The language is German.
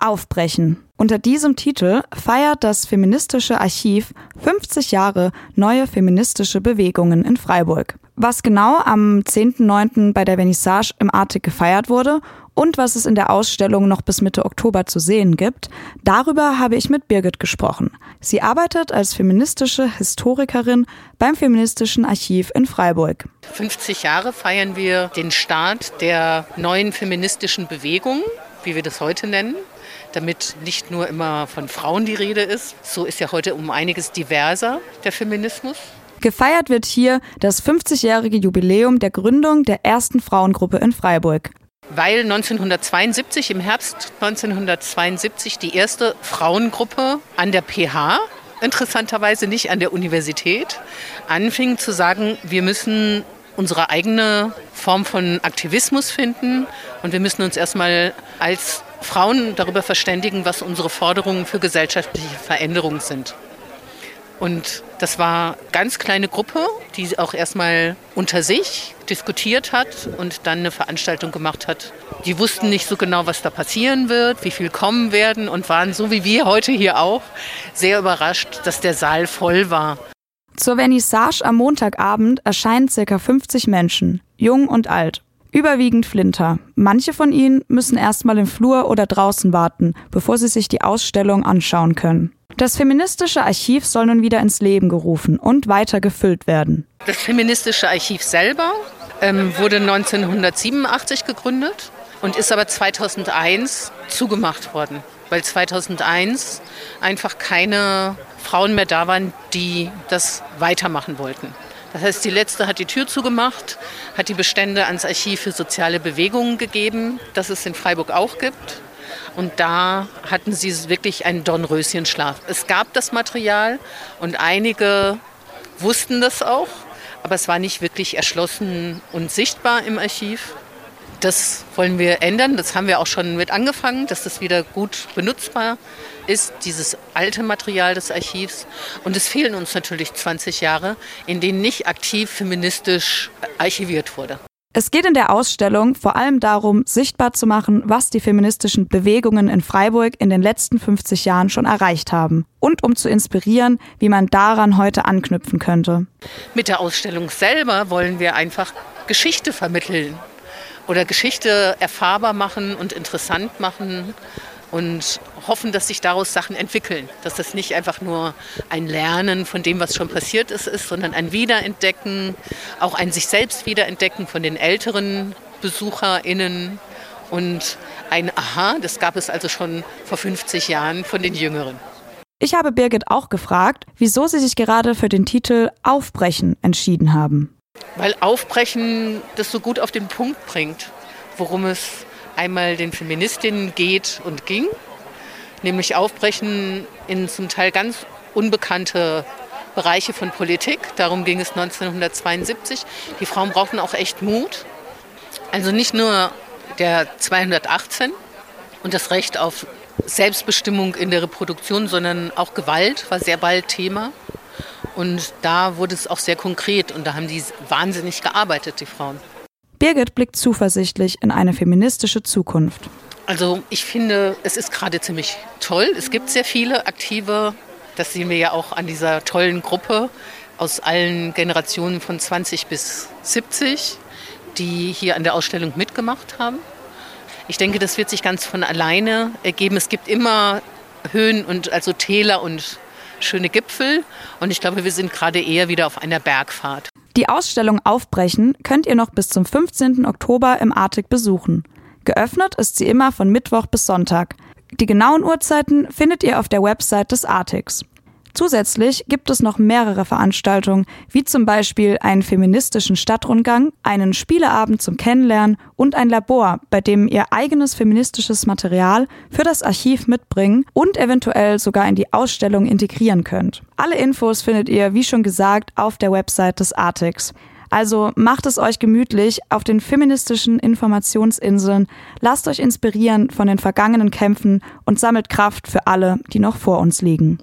Aufbrechen. Unter diesem Titel feiert das Feministische Archiv 50 Jahre neue feministische Bewegungen in Freiburg. Was genau am 10.9. bei der Vernissage im Artig gefeiert wurde und was es in der Ausstellung noch bis Mitte Oktober zu sehen gibt, darüber habe ich mit Birgit gesprochen. Sie arbeitet als feministische Historikerin beim Feministischen Archiv in Freiburg. 50 Jahre feiern wir den Start der neuen feministischen Bewegung, wie wir das heute nennen damit nicht nur immer von Frauen die Rede ist. So ist ja heute um einiges diverser der Feminismus. Gefeiert wird hier das 50-jährige Jubiläum der Gründung der ersten Frauengruppe in Freiburg. Weil 1972, im Herbst 1972, die erste Frauengruppe an der PH, interessanterweise nicht an der Universität, anfing zu sagen, wir müssen unsere eigene Form von Aktivismus finden und wir müssen uns erstmal als Frauen darüber verständigen, was unsere Forderungen für gesellschaftliche Veränderungen sind. Und das war eine ganz kleine Gruppe, die auch erstmal unter sich diskutiert hat und dann eine Veranstaltung gemacht hat. Die wussten nicht so genau, was da passieren wird, wie viel kommen werden und waren so wie wir heute hier auch sehr überrascht, dass der Saal voll war. Zur Vernissage am Montagabend erscheinen ca. 50 Menschen, jung und alt. Überwiegend Flinter. Manche von ihnen müssen erstmal im Flur oder draußen warten, bevor sie sich die Ausstellung anschauen können. Das feministische Archiv soll nun wieder ins Leben gerufen und weiter gefüllt werden. Das feministische Archiv selber ähm, wurde 1987 gegründet und ist aber 2001 zugemacht worden, weil 2001 einfach keine Frauen mehr da waren, die das weitermachen wollten. Das heißt, die letzte hat die Tür zugemacht, hat die Bestände ans Archiv für soziale Bewegungen gegeben, das es in Freiburg auch gibt. Und da hatten sie wirklich einen Dornröschenschlaf. Es gab das Material und einige wussten das auch, aber es war nicht wirklich erschlossen und sichtbar im Archiv. Das wollen wir ändern. Das haben wir auch schon mit angefangen, dass das wieder gut benutzbar ist, dieses alte Material des Archivs. Und es fehlen uns natürlich 20 Jahre, in denen nicht aktiv feministisch archiviert wurde. Es geht in der Ausstellung vor allem darum, sichtbar zu machen, was die feministischen Bewegungen in Freiburg in den letzten 50 Jahren schon erreicht haben und um zu inspirieren, wie man daran heute anknüpfen könnte. Mit der Ausstellung selber wollen wir einfach Geschichte vermitteln oder Geschichte erfahrbar machen und interessant machen und hoffen, dass sich daraus Sachen entwickeln. Dass das nicht einfach nur ein Lernen von dem, was schon passiert ist, ist, sondern ein Wiederentdecken, auch ein sich selbst wiederentdecken von den älteren BesucherInnen und ein Aha, das gab es also schon vor 50 Jahren von den Jüngeren. Ich habe Birgit auch gefragt, wieso sie sich gerade für den Titel Aufbrechen entschieden haben. Weil Aufbrechen das so gut auf den Punkt bringt, worum es einmal den Feministinnen geht und ging, nämlich Aufbrechen in zum Teil ganz unbekannte Bereiche von Politik. Darum ging es 1972. Die Frauen brauchten auch echt Mut. Also nicht nur der 218 und das Recht auf Selbstbestimmung in der Reproduktion, sondern auch Gewalt war sehr bald Thema. Und da wurde es auch sehr konkret und da haben die wahnsinnig gearbeitet, die Frauen. Birgit blickt zuversichtlich in eine feministische Zukunft. Also ich finde, es ist gerade ziemlich toll. Es gibt sehr viele aktive, das sehen wir ja auch an dieser tollen Gruppe aus allen Generationen von 20 bis 70, die hier an der Ausstellung mitgemacht haben. Ich denke, das wird sich ganz von alleine ergeben. Es gibt immer Höhen und also Täler und schöne Gipfel. Und ich glaube, wir sind gerade eher wieder auf einer Bergfahrt. Die Ausstellung Aufbrechen könnt ihr noch bis zum 15. Oktober im Artig besuchen. Geöffnet ist sie immer von Mittwoch bis Sonntag. Die genauen Uhrzeiten findet ihr auf der Website des Artigs. Zusätzlich gibt es noch mehrere Veranstaltungen, wie zum Beispiel einen feministischen Stadtrundgang, einen Spieleabend zum Kennenlernen und ein Labor, bei dem ihr eigenes feministisches Material für das Archiv mitbringen und eventuell sogar in die Ausstellung integrieren könnt. Alle Infos findet ihr, wie schon gesagt, auf der Website des Artix. Also macht es euch gemütlich auf den feministischen Informationsinseln, lasst euch inspirieren von den vergangenen Kämpfen und sammelt Kraft für alle, die noch vor uns liegen.